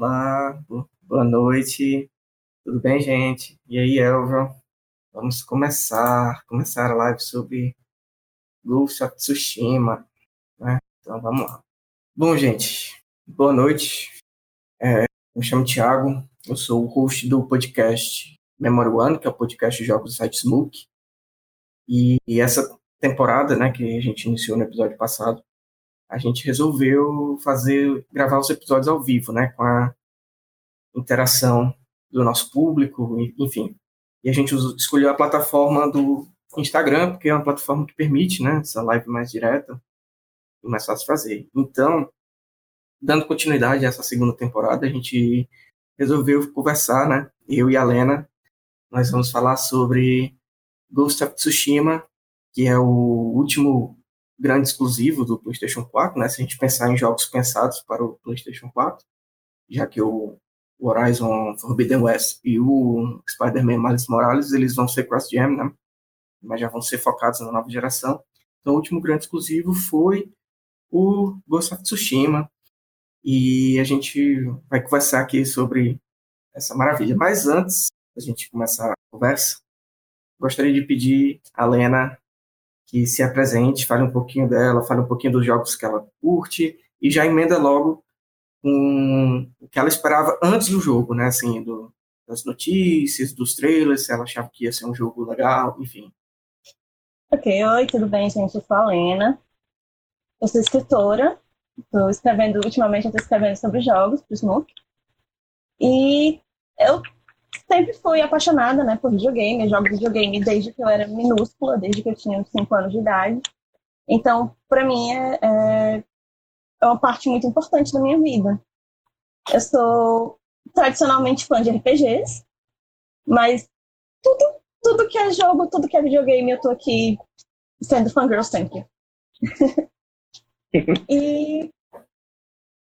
Olá, boa noite. Tudo bem, gente? E aí, Elvio? Vamos começar, começar a live sobre Ghost of Tsushima, né? Então, vamos lá. Bom, gente, boa noite. É, me chamo Thiago, eu sou o host do podcast Memory One, que é o podcast de jogos do site Smoke. E, e essa temporada, né, que a gente iniciou no episódio passado, a gente resolveu fazer, gravar os episódios ao vivo, né, com a interação do nosso público, enfim. E a gente escolheu a plataforma do Instagram, porque é uma plataforma que permite, né, essa live mais direta e mais fácil de fazer. Então, dando continuidade a essa segunda temporada, a gente resolveu conversar, né, eu e a Lena, nós vamos falar sobre Ghost of Tsushima, que é o último grande exclusivo do PlayStation 4, né? Se a gente pensar em jogos pensados para o PlayStation 4, já que o Horizon Forbidden West e o Spider-Man Miles Morales, eles vão ser cross-gen, né? Mas já vão ser focados na nova geração. Então, o último grande exclusivo foi o Ghost of Tsushima. E a gente vai conversar aqui sobre essa maravilha. Mas antes da gente começar a conversa, gostaria de pedir a Lena que se apresente, fale um pouquinho dela, fale um pouquinho dos jogos que ela curte e já emenda logo com o que ela esperava antes do jogo, né? Assim, do, das notícias, dos trailers, se ela achava que ia ser um jogo legal, enfim. Ok, oi, tudo bem, gente? Eu sou a Lena. Eu sou escritora. Estou escrevendo, ultimamente estou escrevendo sobre jogos para o Smoke. E eu sempre fui apaixonada, né, por videogame. Eu jogo videogame desde que eu era minúscula, desde que eu tinha 5 anos de idade. Então, para mim, é, é, é uma parte muito importante da minha vida. Eu sou tradicionalmente fã de RPGs, mas tudo, tudo que é jogo, tudo que é videogame, eu tô aqui sendo fangirl sempre. e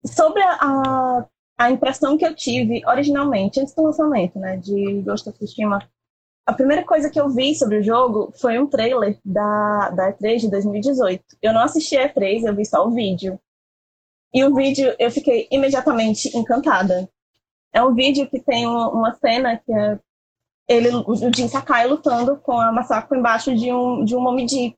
sobre a, a impressão que eu tive originalmente, antes do lançamento, né, de Ghost of Tsushima, a primeira coisa que eu vi sobre o jogo foi um trailer da, da E3 de 2018. Eu não assisti a E3, eu vi só o vídeo. E o vídeo, eu fiquei imediatamente encantada. É um vídeo que tem uma, cena que é ele, o Jin Sakai lutando com a Masako embaixo de um, de um Momiji.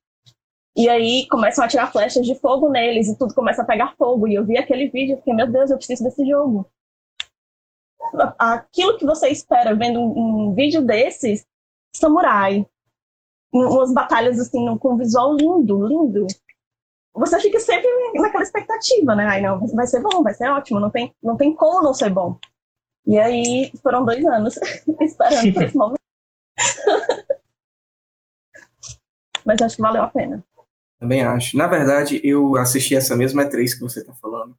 E aí começam a tirar flechas de fogo neles e tudo começa a pegar fogo. E eu vi aquele vídeo e fiquei, meu Deus, eu preciso desse jogo. Aquilo que você espera vendo um, um vídeo desses, samurai, umas batalhas assim, com um visual lindo, lindo. Você fica sempre naquela expectativa, né? Ai, não, vai ser bom, vai ser ótimo, não tem, não tem como não ser bom. E aí foram dois anos esperando por esse momento. Mas acho que valeu a pena. Também acho. Na verdade, eu assisti essa mesma E3 que você está falando.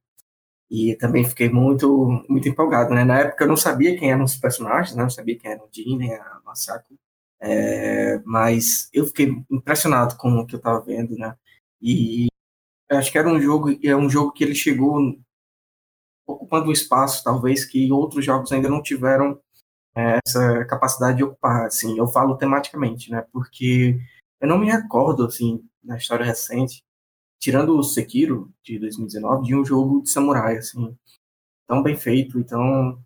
E também fiquei muito, muito empolgado, né? Na época eu não sabia quem eram os personagens, né? Não sabia quem era o Jin, nem a Masako. É, mas eu fiquei impressionado com o que eu estava vendo, né? E acho que era um jogo, é um jogo que ele chegou ocupando um espaço, talvez, que outros jogos ainda não tiveram é, essa capacidade de ocupar, assim, eu falo tematicamente, né? Porque eu não me recordo, assim, na história recente, tirando o Sekiro de 2019, de um jogo de samurai assim tão bem feito e tão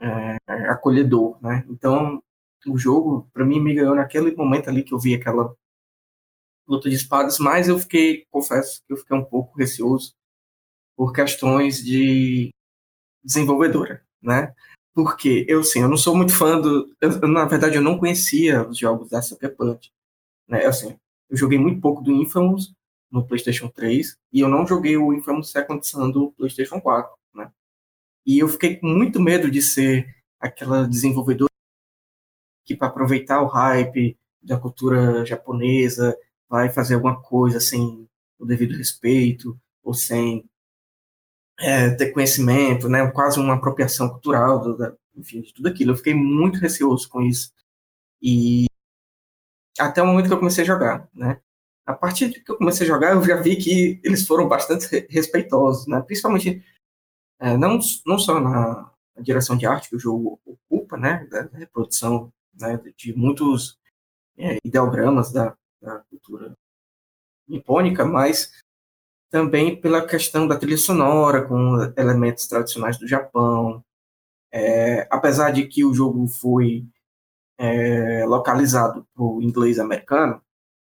é, acolhedor, né? Então o jogo para mim me ganhou naquele momento ali que eu vi aquela luta de espadas, mas eu fiquei, confesso que eu fiquei um pouco receoso por questões de desenvolvedora, né? Porque eu sim, eu não sou muito fã do, eu, na verdade eu não conhecia os jogos da Sucker Punch, né? Assim, eu joguei muito pouco do Infamous no PlayStation 3 e eu não joguei o Infamous Second Son do PlayStation 4, né? E eu fiquei com muito medo de ser aquela desenvolvedora que para aproveitar o hype da cultura japonesa vai fazer alguma coisa sem o devido respeito ou sem é, ter conhecimento, né? Quase uma apropriação cultural, do, da, enfim, de tudo aquilo. Eu fiquei muito receoso com isso. E até o momento que eu comecei a jogar, né? A partir que eu comecei a jogar, eu já vi que eles foram bastante respeitosos, né? Principalmente, é, não, não só na direção de arte que o jogo ocupa, né? Da reprodução né? de muitos é, ideogramas da, da cultura nipônica, mas também pela questão da trilha sonora, com elementos tradicionais do Japão. É, apesar de que o jogo foi é, localizado para o inglês americano,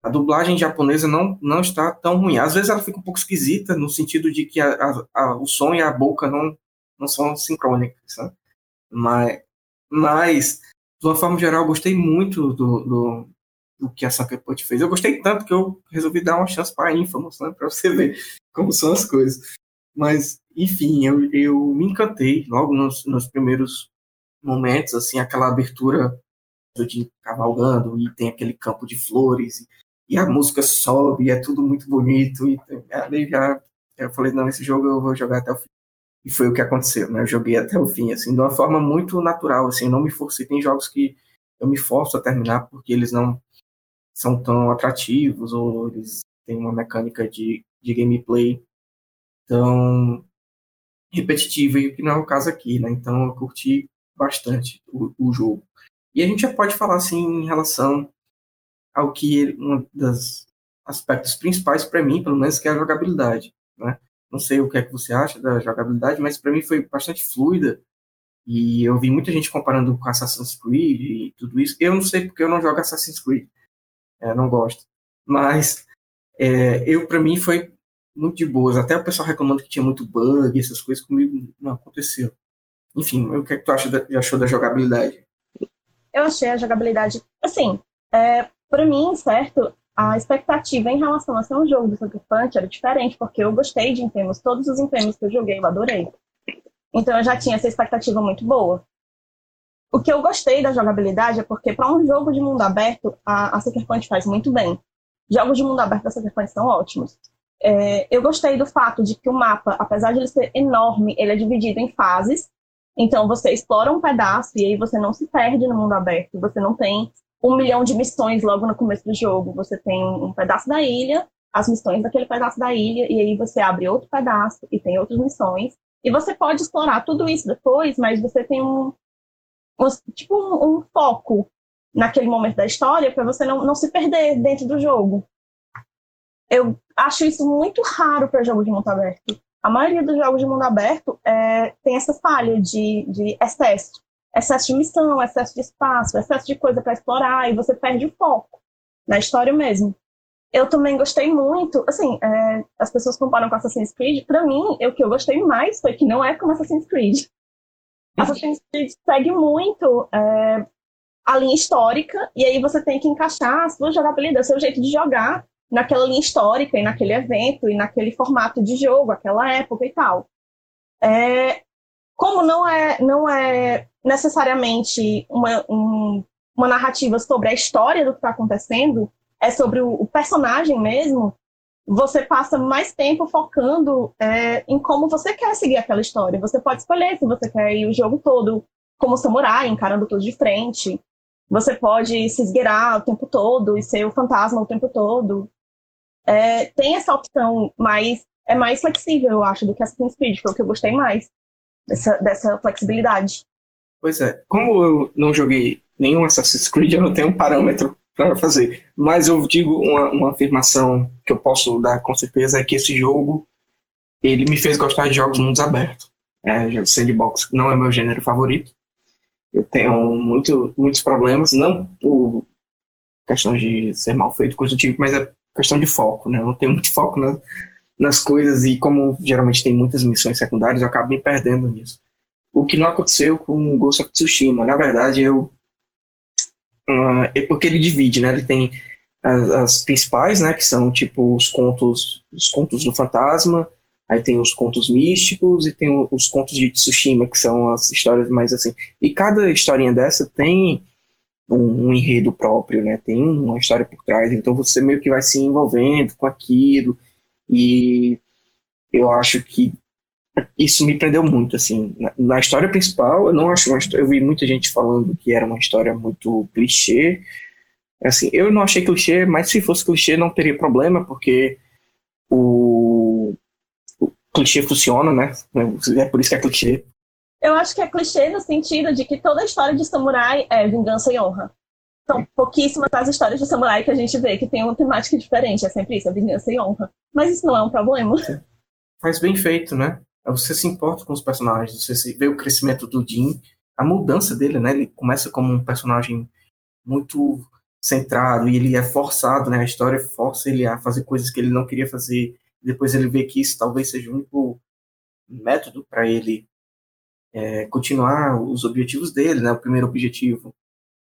a dublagem japonesa não, não está tão ruim. Às vezes ela fica um pouco esquisita, no sentido de que a, a, a, o som e a boca não, não são sincrônicos. Sabe? Mas, mas, de uma forma geral, eu gostei muito do, do, do que a Sucker Punch fez. Eu gostei tanto que eu resolvi dar uma chance para Infamous, né, para você ver como são as coisas. Mas, enfim, eu, eu me encantei logo nos, nos primeiros momentos, assim, aquela abertura de cavalgando e tem aquele campo de flores e, e a música sobe e é tudo muito bonito e ali já eu falei não esse jogo eu vou jogar até o fim e foi o que aconteceu né eu joguei até o fim assim de uma forma muito natural assim não me forcei tem jogos que eu me forço a terminar porque eles não são tão atrativos ou eles têm uma mecânica de, de gameplay tão repetitiva, e que não é o caso aqui, né? Então eu curti bastante o, o jogo. E a gente já pode falar assim em relação ao que um dos aspectos principais para mim, pelo menos, que é a jogabilidade, né? Não sei o que é que você acha da jogabilidade, mas para mim foi bastante fluida. E eu vi muita gente comparando com Assassin's Creed e tudo isso. Eu não sei porque eu não jogo Assassin's Creed é, não gosto. Mas é, eu, para mim, foi muito de boas. Até o pessoal reclamando que tinha muito bug, essas coisas, comigo não aconteceu. Enfim, o que, é que tu acha da, achou da jogabilidade? Eu achei a jogabilidade, assim, é, para mim, certo, a expectativa em relação a ser um jogo do Sucker Punch era diferente, porque eu gostei de Infamous, todos os Infamous que eu joguei eu adorei. Então eu já tinha essa expectativa muito boa. O que eu gostei da jogabilidade é porque, para um jogo de mundo aberto, a, a Sucker Punch faz muito bem. Jogos de mundo aberto da Sucker Punch são ótimos. É, eu gostei do fato de que o mapa, apesar de ele ser enorme, ele é dividido em fases. Então você explora um pedaço e aí você não se perde no mundo aberto. Você não tem um milhão de missões logo no começo do jogo. Você tem um pedaço da ilha, as missões daquele pedaço da ilha, e aí você abre outro pedaço e tem outras missões. E você pode explorar tudo isso depois, mas você tem um, tipo um, um foco naquele momento da história para você não, não se perder dentro do jogo. Eu acho isso muito raro para jogos de mundo aberto. A maioria dos jogos de mundo aberto é, tem essa falha de, de excesso. Excesso de missão, excesso de espaço, excesso de coisa para explorar, e você perde o foco na história mesmo. Eu também gostei muito, assim, é, as pessoas comparam com Assassin's Creed. Para mim, o que eu gostei mais foi que não é como Assassin's Creed. Assassin's Creed segue muito é, a linha histórica, e aí você tem que encaixar a sua jogabilidade, o seu jeito de jogar naquela linha histórica e naquele evento e naquele formato de jogo, aquela época e tal. É, como não é, não é necessariamente uma, um, uma narrativa sobre a história do que está acontecendo, é sobre o, o personagem mesmo, você passa mais tempo focando é, em como você quer seguir aquela história. Você pode escolher se você quer ir o jogo todo como samurai, encarando tudo de frente. Você pode se esgueirar o tempo todo e ser o fantasma o tempo todo. É, tem essa opção, mas é mais flexível, eu acho, do que Assassin's Creed. Foi o que eu gostei mais dessa, dessa flexibilidade. Pois é. Como eu não joguei nenhum Assassin's Creed, eu não tenho um parâmetro para fazer. Mas eu digo uma, uma afirmação que eu posso dar com certeza é que esse jogo ele me fez gostar de jogos mundos abertos. É, sandbox não é meu gênero favorito. Eu tenho muito, muitos problemas, não por questão de ser mal feito, coisa do tipo, mas é questão de foco, né? Eu não tenho muito foco nas, nas coisas e como geralmente tem muitas missões secundárias, eu acabo me perdendo nisso. O que não aconteceu com o Ghost of Tsushima. Na verdade, eu uh, porque ele divide, né? Ele tem as, as, principais, né? Que são tipo os contos, os contos do fantasma. Aí tem os contos místicos e tem os contos de Tsushima, que são as histórias mais assim. E cada historinha dessa tem um, um, enredo próprio, né? Tem uma história por trás. Então você meio que vai se envolvendo com aquilo. E eu acho que isso me prendeu muito, assim. Na, na, história principal, eu não acho uma história. Eu vi muita gente falando que era uma história muito clichê. Assim, eu não achei clichê, mas se fosse clichê não teria problema, porque o, o clichê funciona, né? É por isso que é clichê. Eu acho que é clichê no sentido de que toda história de samurai é vingança e honra. São pouquíssimas as histórias de samurai que a gente vê que tem uma temática diferente. É sempre isso, a vingança e honra. Mas isso não é um problema. Faz bem feito, né? Você se importa com os personagens, você vê o crescimento do Jin, a mudança dele, né? Ele começa como um personagem muito centrado e ele é forçado, né? A história força ele a fazer coisas que ele não queria fazer. Depois ele vê que isso talvez seja o único método para ele é, continuar os objetivos dele, né? O primeiro objetivo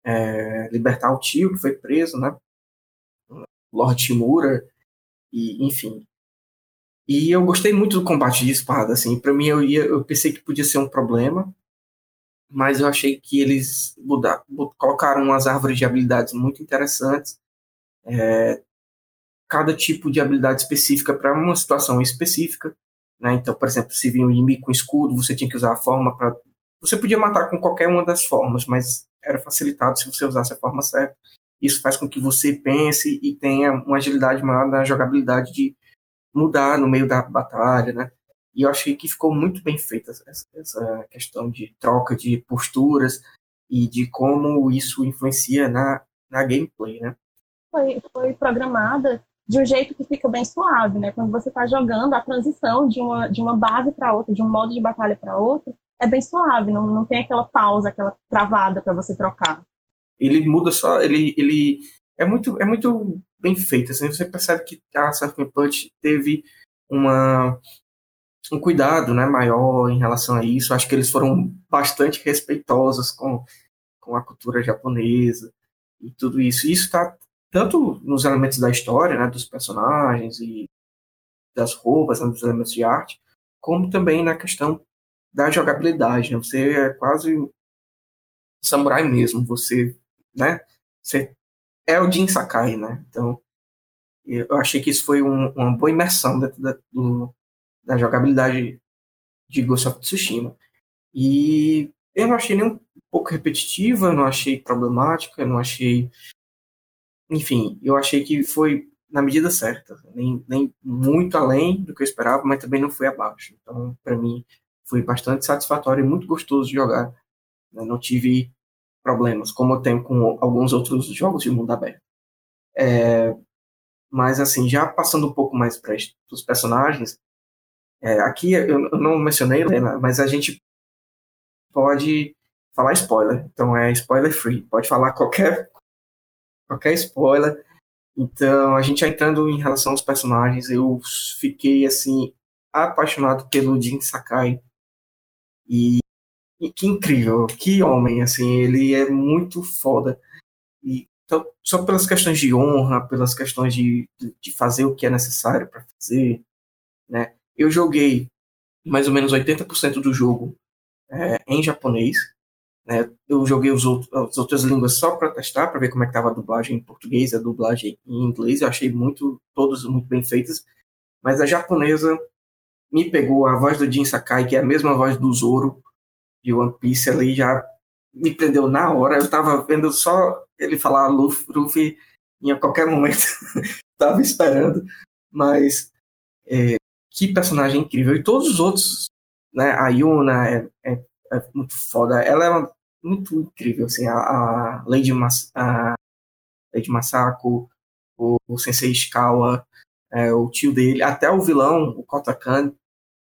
é libertar o tio que foi preso, né? Lord Timura e enfim. E eu gostei muito do combate de espada, assim. Para mim eu ia, eu pensei que podia ser um problema, mas eu achei que eles mudaram, colocaram umas árvores de habilidades muito interessantes. É, cada tipo de habilidade específica para uma situação específica. Né? Então, por exemplo, se vinha um inimigo com escudo, você tinha que usar a forma para. Você podia matar com qualquer uma das formas, mas era facilitado se você usasse a forma certa. Isso faz com que você pense e tenha uma agilidade maior na jogabilidade de mudar no meio da batalha, né? E eu achei que ficou muito bem feita essa, essa questão de troca de posturas e de como isso influencia na, na gameplay, né? Foi, foi programada de um jeito que fica bem suave, né? Quando você está jogando, a transição de uma, de uma base para outra, de um modo de batalha para outro, é bem suave, não, não tem aquela pausa, aquela travada para você trocar. Ele muda só, ele, ele é muito, é muito bem feito, assim, você percebe que a Surfing Punch teve uma, um cuidado né, maior em relação a isso, acho que eles foram bastante respeitosos com, com a cultura japonesa e tudo isso. Isso está tanto nos elementos da história, né, dos personagens e das roupas, né, dos elementos de arte, como também na questão da jogabilidade. Né? Você é quase samurai mesmo. Você, né? Você é o Jin Sakai, né? Então, eu achei que isso foi um, uma boa imersão dentro da, do, da jogabilidade de Ghost of Tsushima. E eu não achei nem um pouco repetitiva, não achei problemática, não achei enfim, eu achei que foi na medida certa, nem, nem muito além do que eu esperava, mas também não foi abaixo. Então, para mim, foi bastante satisfatório e muito gostoso de jogar. Eu não tive problemas, como eu tenho com alguns outros jogos de mundo aberto. É, mas, assim, já passando um pouco mais para os personagens, é, aqui eu, não mencionei, né, mas a gente pode falar spoiler, então é spoiler free, pode falar qualquer qualquer spoiler. Então, a gente já entrando em relação aos personagens, eu fiquei, assim, apaixonado pelo Jin Sakai. E, que incrível, que homem, assim, ele é muito foda. E então, só pelas questões de honra, pelas questões de, de fazer o que é necessário para fazer, né? Eu joguei mais ou menos 80% do jogo é, em japonês, né? Eu joguei os outros, as outras línguas só para testar, para ver como é que estava a dublagem em português, a dublagem em inglês. Eu achei muito, todos muito bem feitas. Mas a japonesa me pegou a voz do Jin Sakai, que é a mesma voz do Zoro de One Piece, ali já me prendeu na hora. Eu estava vendo só ele falar Luffy em qualquer momento. tava esperando. Mas é, que personagem incrível. E todos os outros, né? A Yuna é, é é muito foda. Ela é uma, muito incrível, assim, a, a Lady, Mas, a Lady Masako, o, o Sensei Ishikawa, é, o tio dele, até o vilão, o Kotakan,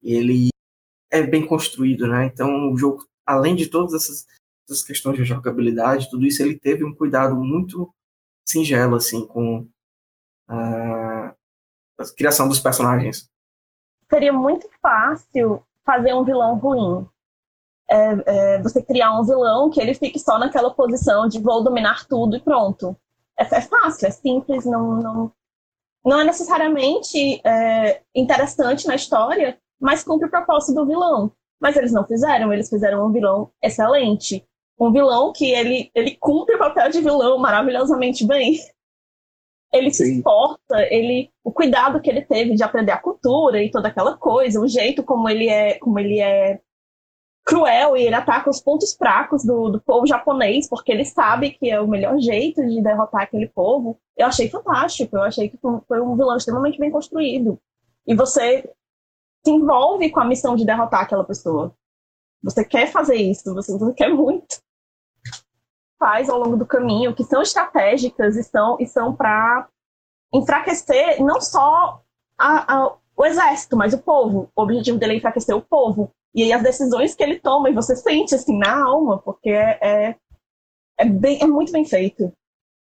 ele é bem construído, né? Então o jogo, além de todas essas, essas questões de jogabilidade, tudo isso, ele teve um cuidado muito singelo, assim, com a, a criação dos personagens. Seria muito fácil fazer um vilão ruim é, é, você criar um vilão que ele fique só naquela posição de vou dominar tudo e pronto. É, é fácil, é simples, não, não, não é necessariamente é, interessante na história, mas cumpre o propósito do vilão. Mas eles não fizeram, eles fizeram um vilão excelente. Um vilão que ele, ele cumpre o papel de vilão maravilhosamente bem. Ele Sim. se exporta, ele, o cuidado que ele teve de aprender a cultura e toda aquela coisa, o jeito como ele é, como ele é cruel e ele ataca os pontos fracos do, do povo japonês, porque ele sabe que é o melhor jeito de derrotar aquele povo. Eu achei fantástico, eu achei que foi um vilão extremamente bem construído. E você se envolve com a missão de derrotar aquela pessoa. Você quer fazer isso, você, você quer muito. faz ao longo do caminho, que são estratégicas e são, e são para enfraquecer não só a, a, o exército, mas o povo. O objetivo dele é enfraquecer o povo. E aí as decisões que ele toma, e você sente assim na alma, porque é, é, é, bem, é muito bem feito.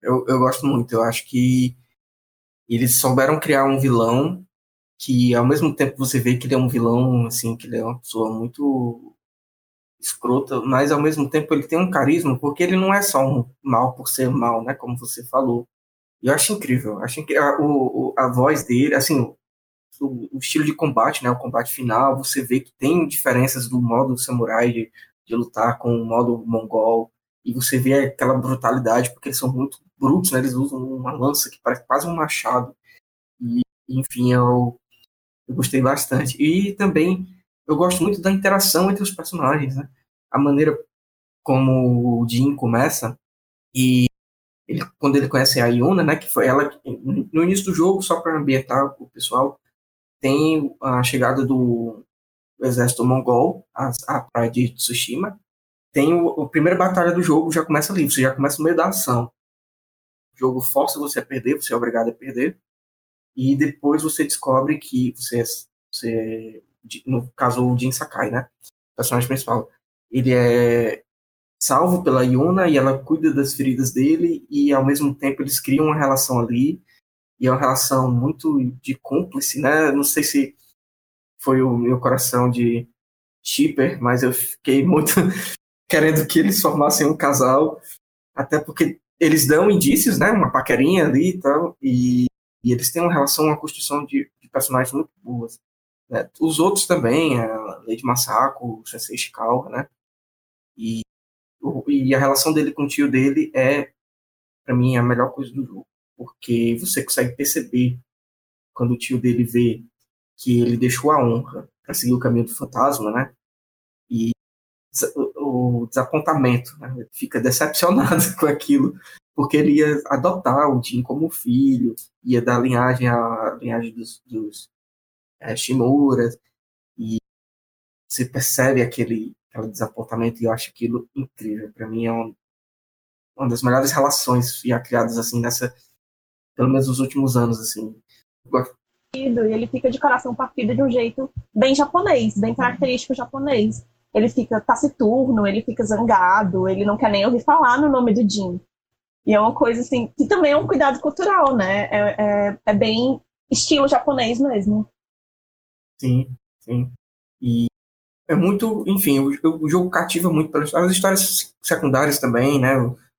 Eu, eu gosto muito, eu acho que eles souberam criar um vilão que ao mesmo tempo você vê que ele é um vilão, assim, que ele é uma pessoa muito escrota, mas ao mesmo tempo ele tem um carisma, porque ele não é só um mal por ser mal, né, como você falou. Eu acho incrível, acho incrível a, o, a voz dele, assim, o, o, estilo de combate, né, o combate final, você vê que tem diferenças do modo samurai de, de lutar com o modo mongol, e você vê aquela brutalidade, porque eles são muito brutos, né, eles usam uma lança que parece quase um machado, e enfim, eu, eu gostei bastante. E também eu gosto muito da interação entre os personagens, né? A maneira como o Jin começa e ele, quando ele conhece a Yuna, né, que foi ela no início do jogo, só para ambientar o pessoal, tem a chegada do exército mongol à, à praia de Tsushima. Tem o, a primeira batalha do jogo, já começa ali, você já começa no meio da ação. O jogo força você a perder, você é obrigado a perder e depois você descobre que você, você no caso o Jin Sakai, né, o personagem principal, ele é salvo pela Yuna e ela cuida das feridas dele e ao mesmo tempo eles criam uma relação ali. E é uma relação muito de cúmplice, né? Não sei se foi o meu coração de shipper, mas eu fiquei muito querendo que eles formassem um casal, até porque eles dão indícios, né? Uma paquerinha ali e tal, e e eles têm uma relação, uma construção de, de personagens muito boas. Né? Os outros também, a Lady Masako, o Sensei Ishikawa, né? E, o, e a relação dele com o tio dele é, para mim, a melhor coisa do jogo. Porque você consegue perceber quando o tio dele vê que ele deixou a honra para seguir o caminho do fantasma, né? E o, o desapontamento, né? Ele fica decepcionado com aquilo porque ele ia adotar o Jin como filho, ia dar linhagem à linhagem dos, dos é, Shimuras, e você percebe aquele, aquele desapontamento e eu acho aquilo incrível. Para mim é uma, uma das melhores relações já criadas assim nessa, pelo menos nos últimos anos assim. E ele fica de coração partido de um jeito bem japonês, bem característico japonês. Ele fica taciturno, ele fica zangado, ele não quer nem ouvir falar no nome do Jin. E é uma coisa assim, que também é um cuidado cultural, né? É, é, é bem estilo japonês mesmo. Sim, sim. E é muito, enfim, o, o jogo cativa muito pelas as histórias secundárias também, né?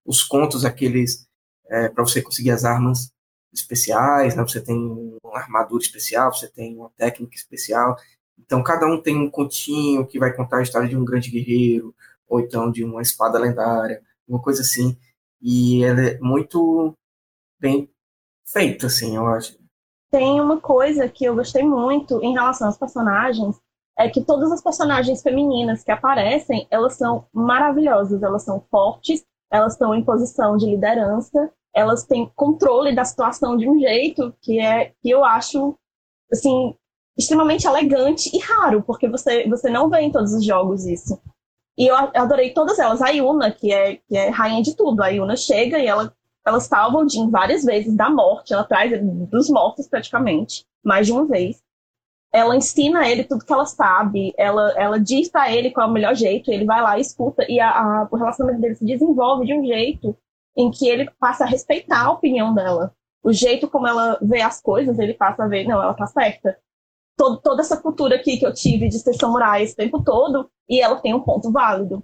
Os contos, aqueles, é, para você conseguir as armas especiais, né? Você tem uma armadura especial, você tem uma técnica especial. Então, cada um tem um continho que vai contar a história de um grande guerreiro, ou então de uma espada lendária, uma coisa assim. E ela é muito bem feita, assim, eu acho. Tem uma coisa que eu gostei muito em relação aos personagens, é que todas as personagens femininas que aparecem, elas são maravilhosas, elas são fortes, elas estão em posição de liderança, elas têm controle da situação de um jeito que é que eu acho assim extremamente elegante e raro, porque você você não vê em todos os jogos isso. E eu adorei todas elas. A Yuna, que é, que é rainha de tudo. A Yuna chega e ela, ela salva o Jin várias vezes da morte. Ela traz ele dos mortos, praticamente, mais de uma vez. Ela ensina ele tudo que ela sabe. Ela, ela diz para ele qual é o melhor jeito. Ele vai lá e escuta. E a, a, o relacionamento dele se desenvolve de um jeito em que ele passa a respeitar a opinião dela. O jeito como ela vê as coisas, ele passa a ver, não, ela tá certa todo, toda essa cultura aqui que eu tive de ser samurai esse tempo todo, e ela tem um ponto válido.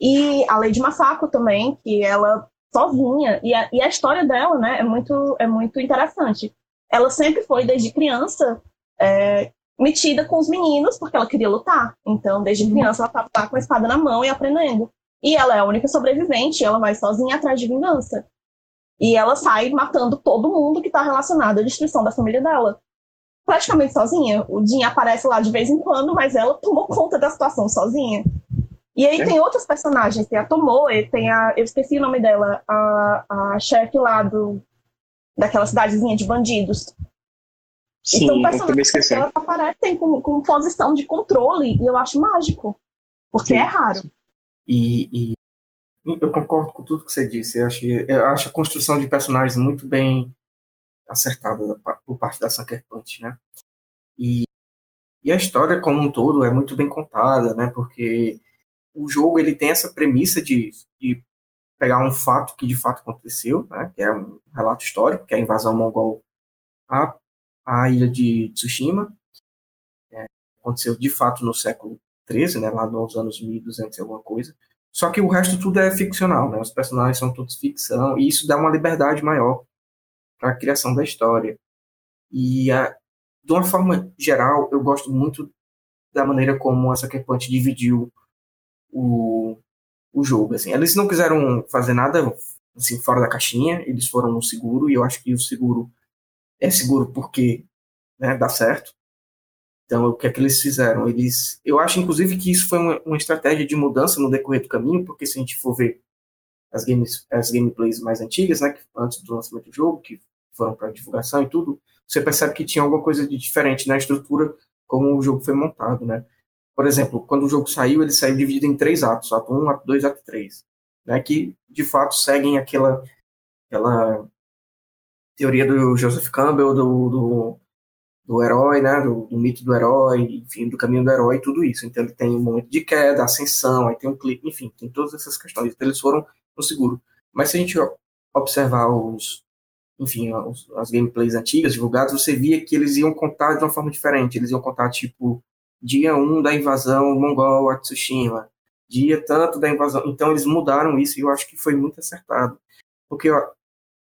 E a Lady Masako também, que ela sozinha, e a, e a história dela, né, é muito, é muito interessante. Ela sempre foi, desde criança, é, metida com os meninos, porque ela queria lutar. Então, desde criança, ela estava tá com a espada na mão e aprendendo. E ela é a única sobrevivente, ela vai sozinha atrás de vingança. E ela sai matando todo mundo que está relacionado à destruição da família dela praticamente sozinha. O Jin aparece lá de vez em quando, mas ela tomou conta da situação sozinha. E aí é. tem outros personagens, tem a Tomoe, tem a. Eu esqueci o nome dela, a, a chefe lá do, daquela cidadezinha de bandidos. Sim, então, personagens elas aparecem com, com posição de controle, e eu acho mágico. Porque Sim. é raro. E, e Eu concordo com tudo que você disse. Eu acho, eu acho a construção de personagens muito bem acertada por parte da Sucker Punch, né? E, e a história como um todo é muito bem contada, né? Porque o jogo ele tem essa premissa de, de pegar um fato que de fato aconteceu, né? Que é um relato histórico, que é a invasão mongol à, à ilha de Tsushima. É, aconteceu de fato no século 13, né? Lá nos anos 1200 e alguma coisa só que o resto tudo é ficcional, né? Os personagens são todos ficção, e isso dá uma liberdade maior para a criação da história. E, a, de uma forma geral, eu gosto muito da maneira como a Sucker Punch dividiu o, o jogo. Assim. Eles não quiseram fazer nada assim, fora da caixinha, eles foram no seguro, e eu acho que o seguro é seguro porque né, dá certo. Então, o que é que eles fizeram? Eles, eu acho, inclusive, que isso foi uma, uma estratégia de mudança no decorrer do caminho, porque se a gente for ver as, games, as gameplays mais antigas, né, antes do lançamento do jogo, que foram para divulgação e tudo, você percebe que tinha alguma coisa de diferente na estrutura como o jogo foi montado, né? Por exemplo, quando o jogo saiu, ele saiu dividido em três atos, ato 1, ato 2, ato 3, né, que de fato seguem aquela aquela teoria do Joseph Campbell do, do do herói, né, do, do, mito do herói, enfim, do caminho do herói, tudo isso. Então ele tem um momento de queda, ascensão, aí tem um clipe, enfim, tem todas essas questões. Então eles foram no seguro. Mas se a gente observar os, enfim, os, as gameplays antigas divulgadas, você via que eles iam contar de uma forma diferente. Eles iam contar tipo dia 1 da invasão mongol a Tsushima, dia tanto da invasão. Então eles mudaram isso e eu acho que foi muito acertado. Porque ó,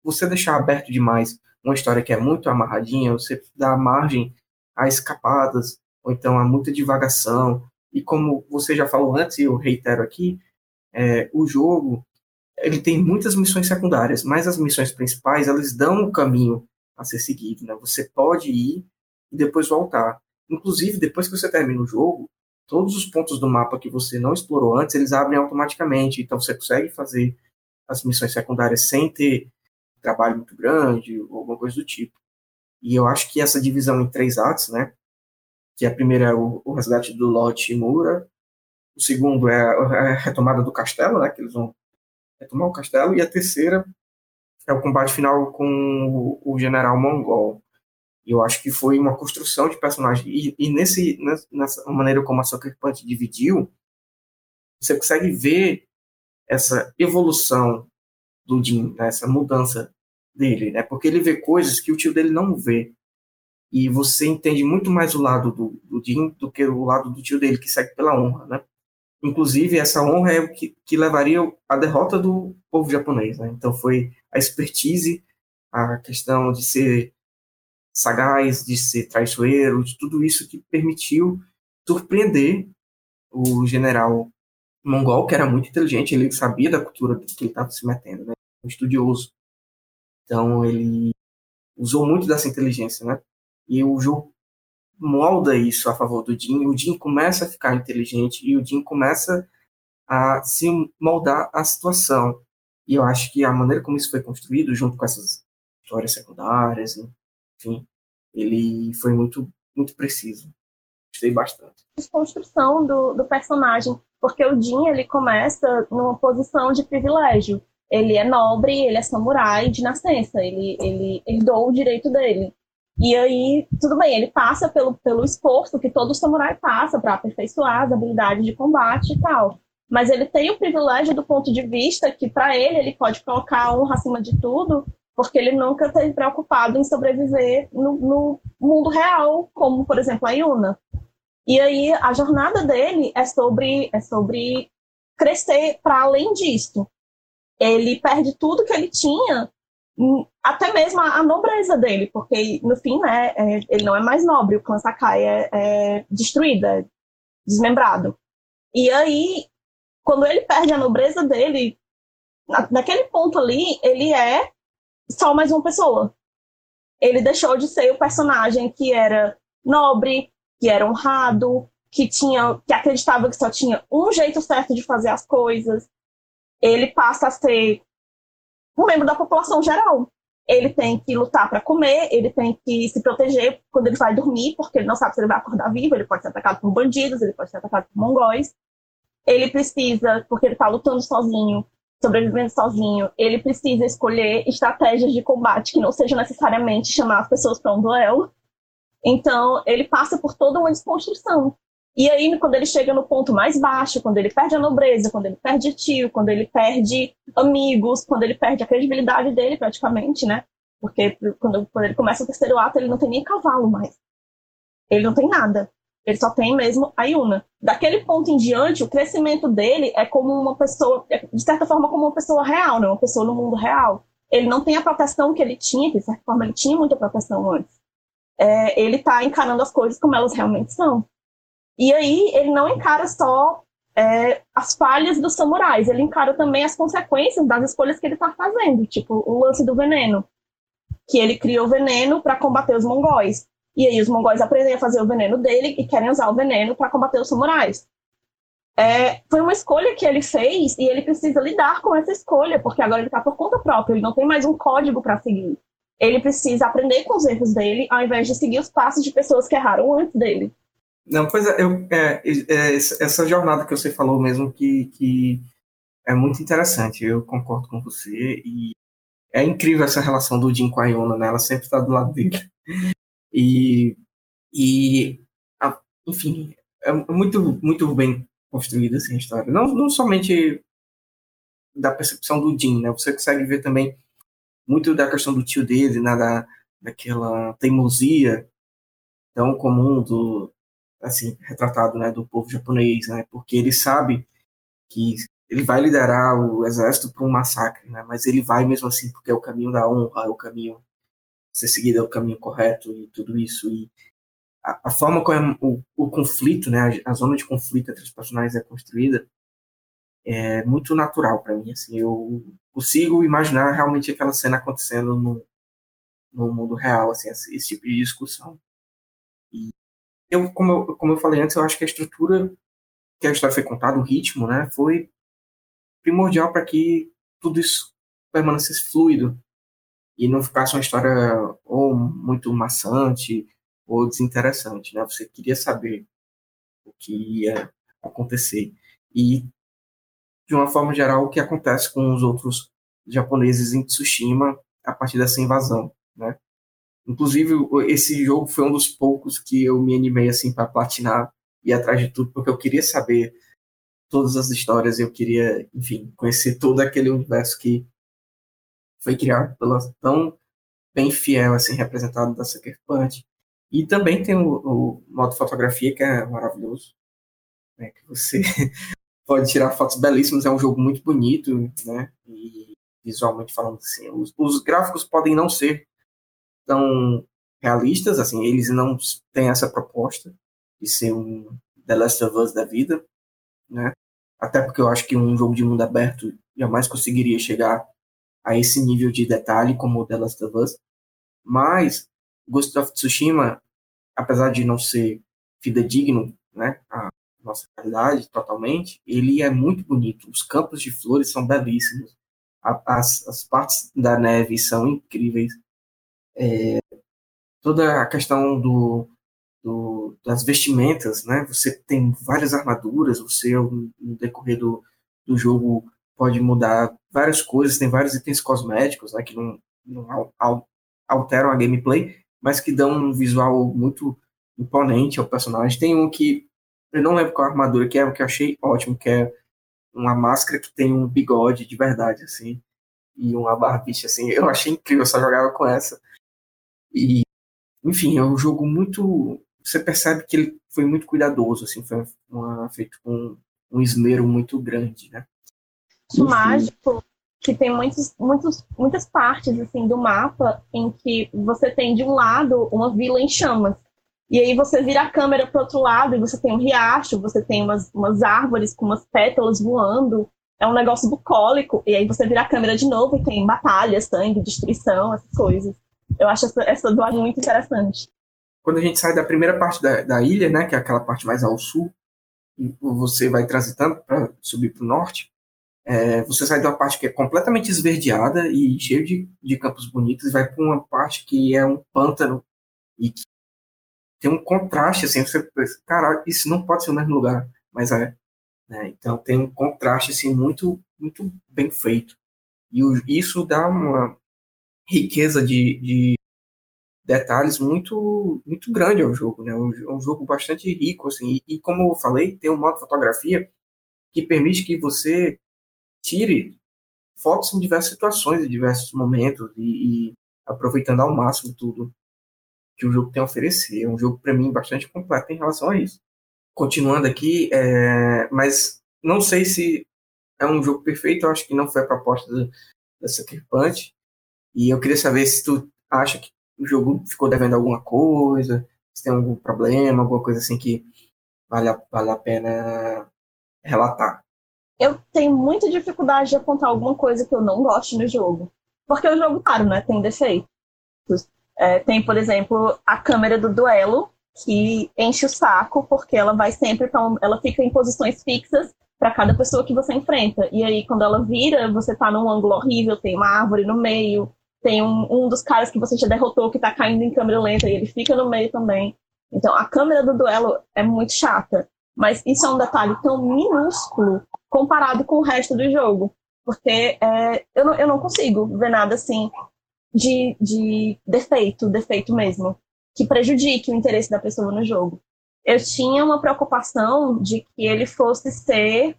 você deixar aberto demais uma história que é muito amarradinha, você dá margem a escapadas, ou então a muita divagação. E como você já falou antes, e eu reitero aqui, é, o jogo ele tem muitas missões secundárias, mas as missões principais elas dão um caminho a ser seguido. Né? Você pode ir e depois voltar. Inclusive, depois que você termina o jogo, todos os pontos do mapa que você não explorou antes, eles abrem automaticamente. Então você consegue fazer as missões secundárias sem ter trabalho muito grande, ou alguma coisa do tipo. E eu acho que essa divisão em três atos, né, que a primeira é o, o resgate do Lot Shimura, o segundo é a retomada do castelo, né, que eles vão retomar o castelo, e a terceira é o combate final com o, o general mongol. E eu acho que foi uma construção de personagem. E, e nesse, nessa maneira como a Sucker Punch dividiu, você consegue ver essa evolução do Jim, né, essa mudança dele, né? Porque ele vê coisas que o tio dele não vê. E você entende muito mais o lado do, do Jim do que o lado do tio dele, que segue pela honra, né? Inclusive, essa honra é o que, que levaria à derrota do povo japonês, né? Então, foi a expertise, a questão de ser sagaz, de ser traiçoeiro, de tudo isso que permitiu surpreender o general mongol, que era muito inteligente, ele sabia da cultura que ele estava se metendo, né? Um estudioso. Então ele usou muito dessa inteligência, né? E o jogo molda isso a favor do Jin. O Jin começa a ficar inteligente e o Jin começa a se moldar a situação. E eu acho que a maneira como isso foi construído, junto com essas histórias secundárias, enfim, ele foi muito, muito preciso. Gostei bastante. Construção do, do personagem, porque o Jin ele começa numa posição de privilégio ele é nobre, ele é samurai de nascença, ele, ele herdou o direito dele. E aí, tudo bem, ele passa pelo, pelo esforço que todo samurai passa para aperfeiçoar as habilidades de combate e tal. Mas ele tem o privilégio do ponto de vista que, para ele, ele pode colocar a honra acima de tudo, porque ele nunca esteve preocupado em sobreviver no, no mundo real, como, por exemplo, a Yuna. E aí, a jornada dele é sobre, é sobre crescer para além disso ele perde tudo que ele tinha, até mesmo a, nobreza dele, porque no fim, né, é, ele não é mais nobre, o clã Sakai é, é destruído, é desmembrado. E aí, quando ele perde a nobreza dele, na, naquele ponto ali, ele é só mais uma pessoa. Ele deixou de ser o personagem que era nobre, que era honrado, que tinha, que acreditava que só tinha um jeito certo de fazer as coisas, ele passa a ser um membro da população geral. Ele tem que lutar para comer, ele tem que se proteger quando ele vai dormir, porque ele não sabe se ele vai acordar vivo, ele pode ser atacado por bandidos, ele pode ser atacado por mongóis. Ele precisa, porque ele está lutando sozinho, sobrevivendo sozinho, ele precisa escolher estratégias de combate que não sejam necessariamente chamar as pessoas para um duelo. Então, ele passa por toda uma desconstrução. E aí, quando ele chega no ponto mais baixo, quando ele perde a nobreza, quando ele perde tio, quando ele perde amigos, quando ele perde a credibilidade dele, praticamente, né? Porque quando, quando ele começa o terceiro ato, ele não tem nem cavalo mais. Ele não tem nada. Ele só tem mesmo a Yuna. Daquele ponto em diante, o crescimento dele é como uma pessoa, é, de certa forma, como uma pessoa real, né? uma pessoa no mundo real. Ele não tem a proteção que ele tinha, que de certa forma ele tinha muita proteção antes. É, ele está encarando as coisas como elas realmente são. E aí ele não encara só é, as falhas dos samurais, ele encara também as consequências das escolhas que ele está fazendo, tipo o lance do veneno, que ele criou veneno para combater os mongóis. E aí os mongóis aprendem a fazer o veneno dele e querem usar o veneno para combater os samurais. É, foi uma escolha que ele fez e ele precisa lidar com essa escolha, porque agora ele está por conta própria, ele não tem mais um código para seguir. Ele precisa aprender com os erros dele, ao invés de seguir os passos de pessoas que erraram antes dele. Não, pois é, eu, é, é essa jornada que você falou mesmo que, que é muito interessante, eu concordo com você, e é incrível essa relação do Jim com a Iona, né? Ela sempre está do lado dele. E, e enfim, é muito, muito bem construída assim, a história. Não, não somente da percepção do Jim, né? Você consegue ver também muito da questão do tio dele, né? da, daquela teimosia tão comum do assim retratado, né, do povo japonês, né? Porque ele sabe que ele vai liderar o exército para um massacre, né? Mas ele vai mesmo assim porque é o caminho da honra, é o caminho ser seguido é o caminho correto e tudo isso. E a, a forma como o, o, conflito, né, a, a, zona de conflito entre os personagens é construída é muito natural para mim. Assim, eu consigo imaginar realmente aquela cena acontecendo no, no mundo real, assim, esse, esse tipo de discussão. E eu como, eu, como eu falei antes, eu acho que a estrutura que a história foi contada, o ritmo, né, foi primordial para que tudo isso permanecesse fluido e não ficasse uma história ou muito maçante ou desinteressante, né? Você queria saber o que ia acontecer. E, de uma forma geral, o que acontece com os outros japoneses em Tsushima a partir dessa invasão, né? Inclusive, esse jogo foi um dos poucos que eu me animei assim para platinar e atrás de tudo, porque eu queria saber todas as histórias, eu queria, enfim, conhecer todo aquele universo que foi criado pela tão bem fiel, assim, representado da Sucker Punch. E também tem o, o modo fotografia, que é maravilhoso, né, que você pode tirar fotos belíssimas, é um jogo muito bonito, né, e visualmente falando assim, os, os gráficos podem não ser tão realistas, assim, eles não têm essa proposta de ser um The Last of Us da vida, né, até porque eu acho que um jogo de mundo aberto jamais conseguiria chegar a esse nível de detalhe como o The Last of Us. Mas Ghost of Tsushima, apesar de não ser fidedigno, né, a nossa realidade totalmente, ele é muito bonito. Os campos de flores são belíssimos. As, as partes da neve são incríveis. É, toda a questão do, do, das vestimentas, né? Você tem várias armaduras, você no decorrer do, do jogo pode mudar várias coisas, tem vários itens cosméticos né, que não, não alteram a gameplay, mas que dão um visual muito imponente ao personagem. Tem um que eu não lembro qual armadura que é, o que eu achei ótimo, que é uma máscara que tem um bigode de verdade, assim, e uma barbicha, assim. Eu achei incrível, eu só jogava com essa. E, enfim, é um jogo muito. Você percebe que ele foi muito cuidadoso, assim, foi uma, feito com um esmero muito grande, né? mágico que tem muitos, muitos, muitas partes assim do mapa em que você tem de um lado uma vila em chamas. E aí você vira a câmera para outro lado e você tem um riacho, você tem umas, umas árvores com umas pétalas voando. É um negócio bucólico. E aí você vira a câmera de novo e tem batalha, sangue, destruição, essas coisas. Eu acho essa, essa muito interessante. Quando a gente sai da primeira parte da, da ilha, né, que é aquela parte mais ao sul, e você vai transitando para subir para o norte, é, você sai de uma parte que é completamente esverdeada e cheio de, de campos bonitos e vai para uma parte que é um pântano e que tem um contraste, assim, você pensa, caralho, isso não pode ser o mesmo lugar, mas é. Né? Então tem um contraste assim, muito, muito bem feito. E o, isso dá uma riqueza de, de, detalhes muito muito grande ao jogo. Né? Um, um jogo bastante rico. Assim, e, e, como eu falei, tem um modo fotografia que permite que você tire fotos em diversas situações, em diversos momentos, e, e aproveitando ao máximo tudo que o jogo tem a oferecer. É um jogo, para mim, bastante completo em relação a isso. Continuando aqui, é, mas não sei se é um jogo perfeito, eu acho que não foi a proposta do, da Sucker Punch. E eu queria saber se tu acha que o jogo ficou devendo alguma coisa, se tem algum problema, alguma coisa assim que vale a, vale a pena relatar. Eu tenho muita dificuldade de apontar alguma coisa que eu não gosto no jogo. Porque o jogo, claro, né, tem defeitos. É, tem, por exemplo, a câmera do duelo, que enche o saco, porque ela vai sempre pra ela fica em posições fixas para cada pessoa que você enfrenta. E aí, quando ela vira, você tá num ângulo horrível, tem uma árvore no meio, tem um, um dos caras que você já derrotou que tá caindo em câmera lenta e ele fica no meio também. Então, a câmera do duelo é muito chata. Mas isso é um detalhe tão minúsculo comparado com o resto do jogo. Porque é, eu, não, eu não consigo ver nada assim de, de defeito, defeito mesmo, que prejudique o interesse da pessoa no jogo. Eu tinha uma preocupação de que ele fosse ser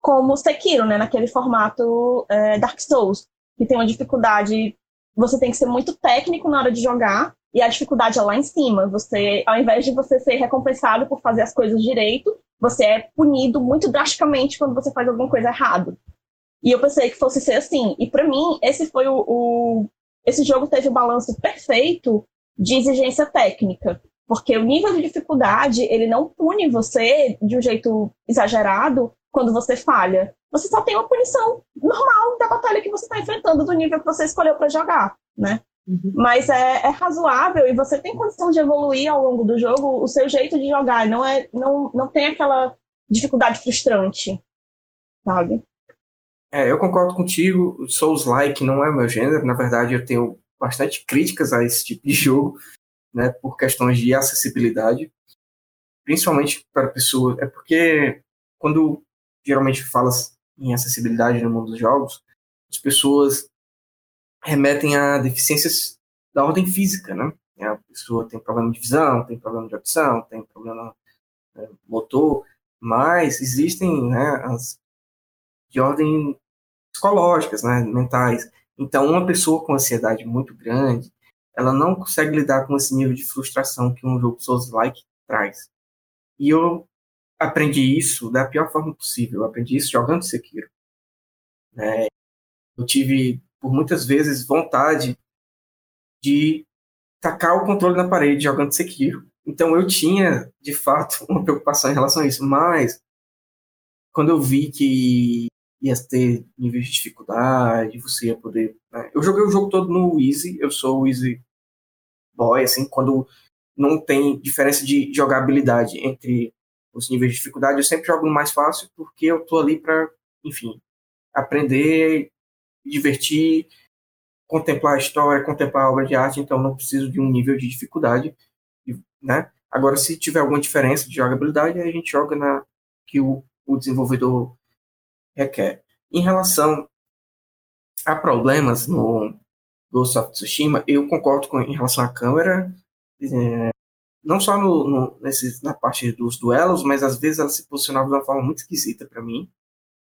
como Sekiro, né, naquele formato é, Dark Souls, que tem uma dificuldade, você tem que ser muito técnico na hora de jogar, e a dificuldade é lá em cima. Você, ao invés de você ser recompensado por fazer as coisas direito, você é punido muito drasticamente quando você faz alguma coisa errada. E eu pensei que fosse ser assim. E para mim, esse foi o, o, esse jogo teve o balanço perfeito de exigência técnica, porque o nível de dificuldade, ele não pune você de um jeito exagerado quando você falha. Você só tem uma punição normal da batalha que você está enfrentando, do nível que você escolheu para jogar, né? Uhum. Mas é, é, razoável e você tem condição de evoluir ao longo do jogo o seu jeito de jogar. Não, é, não, não tem aquela dificuldade frustrante, sabe? É, eu concordo contigo. Souls-like não é o meu gênero. Na verdade, eu tenho bastante críticas a esse tipo de jogo, né, por questões de acessibilidade, principalmente para pessoas. É porque quando geralmente fala em acessibilidade no mundo dos jogos, as pessoas remetem a deficiências da ordem física, né? A pessoa tem problema de visão, tem problema de audição, tem problema é, motor, mas existem né, as de ordem psicológicas, né, mentais. Então, uma pessoa com ansiedade muito grande, ela não consegue lidar com esse nível de frustração que um jogo Souls-like traz. E eu aprendi isso da pior forma possível. Eu aprendi isso jogando Sekiro. É, eu tive, por muitas vezes, vontade de tacar o controle na parede jogando Sekiro. Então eu tinha, de fato, uma preocupação em relação a isso. Mas, quando eu vi que ia ter níveis de dificuldade, você ia poder. Né? Eu joguei o jogo todo no Easy, eu sou o Easy Boy, assim, quando não tem diferença de jogabilidade entre os níveis de dificuldade, eu sempre jogo no mais fácil porque eu tô ali para, enfim, aprender, divertir, contemplar a história, contemplar a obra de arte, então não preciso de um nível de dificuldade, né? Agora, se tiver alguma diferença de jogabilidade, a gente joga na que o, o desenvolvedor requer. Em relação a problemas no Ghost of Tsushima, eu concordo com em relação à câmera, é, não só no, no, nesse, na parte dos duelos, mas às vezes ela se posicionava de uma forma muito esquisita para mim.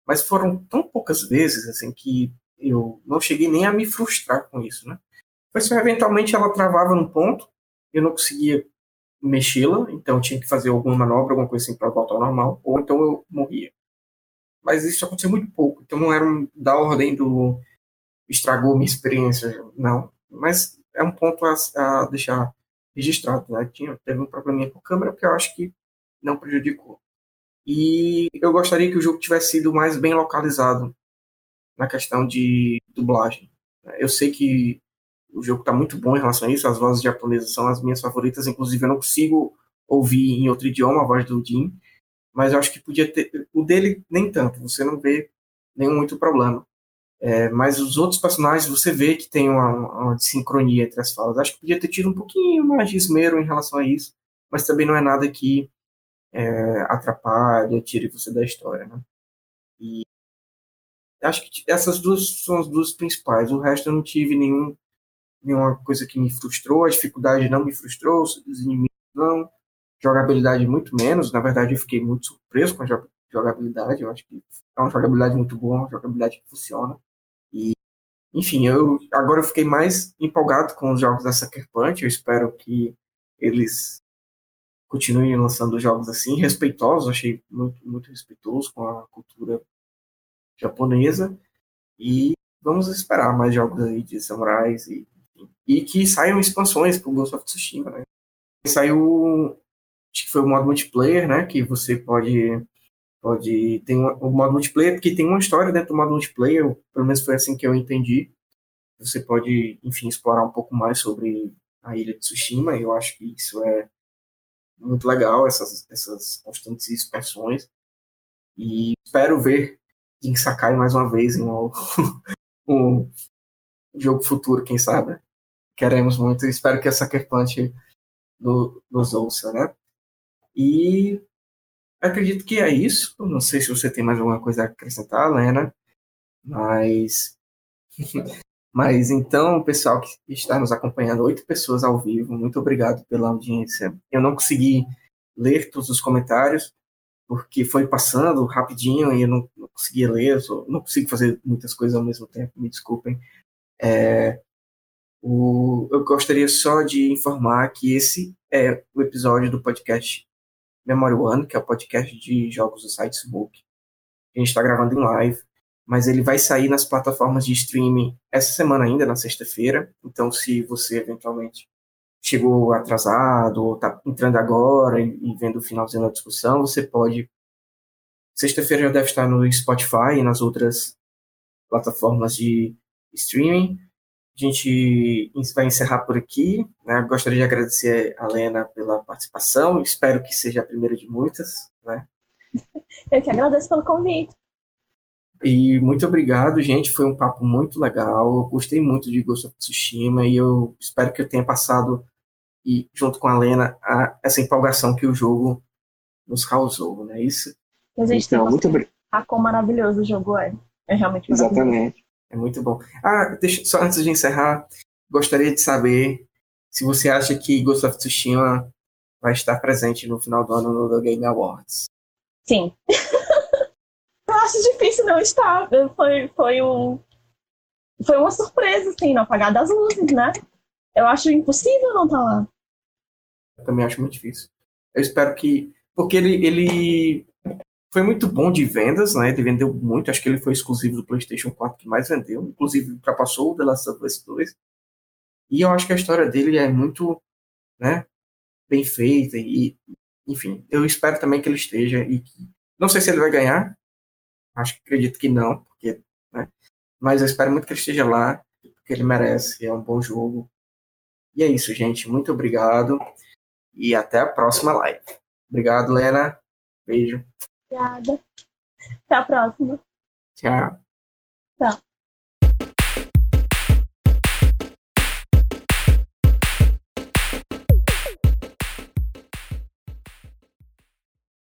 Mas foram tão poucas vezes assim que eu não cheguei nem a me frustrar com isso, né? Mas eventualmente ela travava num ponto, eu não conseguia mexê-la, então tinha que fazer alguma manobra, alguma coisa assim para voltar ao normal, ou então eu morria mas isso aconteceu muito pouco. Então não era um, da ordem do estragou minha experiência, não. Mas é um ponto a, a deixar registrado, né? Tinha, teve um probleminha com a câmera que eu acho que não prejudicou. E eu gostaria que o jogo tivesse sido mais bem localizado na questão de dublagem. Eu sei que o jogo está muito bom em relação a isso, as vozes japonesas são as minhas favoritas, inclusive eu não consigo ouvir em outro idioma a voz do Jin, mas eu acho que podia ter. O dele, nem tanto, você não vê nenhum muito problema. É, mas os outros personagens, você vê que tem uma, uma sincronia entre as falas. Acho que podia ter tido um pouquinho mais de esmero em relação a isso, mas também não é nada que é, atrapalha, tire você da história, né? E acho que essas duas são as duas principais. O resto eu não tive nenhum, nenhuma coisa que me frustrou, a dificuldade não me frustrou, os inimigos não, jogabilidade muito menos. Na verdade, eu fiquei muito surpreso com a jogabilidade. Eu acho que é uma jogabilidade muito boa, uma jogabilidade que funciona. Enfim, eu agora eu fiquei mais empolgado com os jogos da Sucker Punch. Eu espero que eles continuem lançando jogos assim, respeitosos. Achei muito, muito respeitoso com a cultura japonesa. E vamos esperar mais jogos aí de samurais e, e que saiam expansões pro Ghost of Tsushima, né? Saiu, acho que foi o modo multiplayer, né? Que você pode pode tem o modo multiplayer que tem uma história dentro do modo multiplayer, pelo menos foi assim que eu entendi. Você pode, enfim, explorar um pouco mais sobre a ilha de Tsushima. Eu acho que isso é muito legal, essas, essas constantes expansões. E espero ver Jin Sakai mais uma vez em um, um jogo futuro, quem sabe. Queremos muito. Espero que a Sucker Punch no, nos ouça, né? E acredito que é isso. Não sei se você tem mais alguma coisa a acrescentar, Lena, mas. mas então, pessoal que está nos acompanhando, oito pessoas ao vivo, muito obrigado pela audiência. Eu não consegui ler todos os comentários, porque foi passando rapidinho e eu não, não conseguia ler, não consigo fazer muitas coisas ao mesmo tempo, me desculpem. É, o, eu gostaria só de informar que esse é o episódio do podcast Memory One, que é o podcast de jogos do site Smoke. A gente está gravando em live, mas ele vai sair nas plataformas de streaming essa semana ainda, na sexta-feira. Então, se você eventualmente chegou atrasado ou está entrando agora e, e, vendo o finalzinho da discussão, você pode. Sexta-feira já deve estar no Spotify e nas outras plataformas de streaming. A gente vai encerrar por aqui. Né? Gostaria de agradecer a Lena pela participação. Espero que seja a primeira de muitas. Né? Eu que agradeço pelo convite. E muito obrigado, gente. Foi um papo muito legal. Eu gostei muito de Ghost of Tsushima e eu espero que eu tenha passado e junto com a Lena a, essa empolgação que o jogo nos causou, não é isso? A gente então, muito obrigado. A quão maravilhoso o jogo é. É realmente Exatamente. É muito bom. Ah, deixa, só antes de encerrar, gostaria de saber se você acha que Ghost of Tsushima vai estar presente no final do ano no The Game Awards. Sim. Eu acho difícil não estar. Foi, foi um. Foi uma surpresa, assim, no apagar das luzes, né? Eu acho impossível não estar lá também acho muito difícil. Eu espero que. Porque ele, ele foi muito bom de vendas, né? Ele vendeu muito, acho que ele foi exclusivo do PlayStation 4 que mais vendeu, inclusive ultrapassou o The Last of Us 2. E eu acho que a história dele é muito, né, bem feita e, enfim, eu espero também que ele esteja e que, não sei se ele vai ganhar, acho que acredito que não, porque, né, mas eu espero muito que ele esteja lá, porque ele merece, é um bom jogo. E é isso, gente, muito obrigado e até a próxima live. Obrigado, Lena. Beijo. Obrigada. Até a próxima. Tchau. Tchau.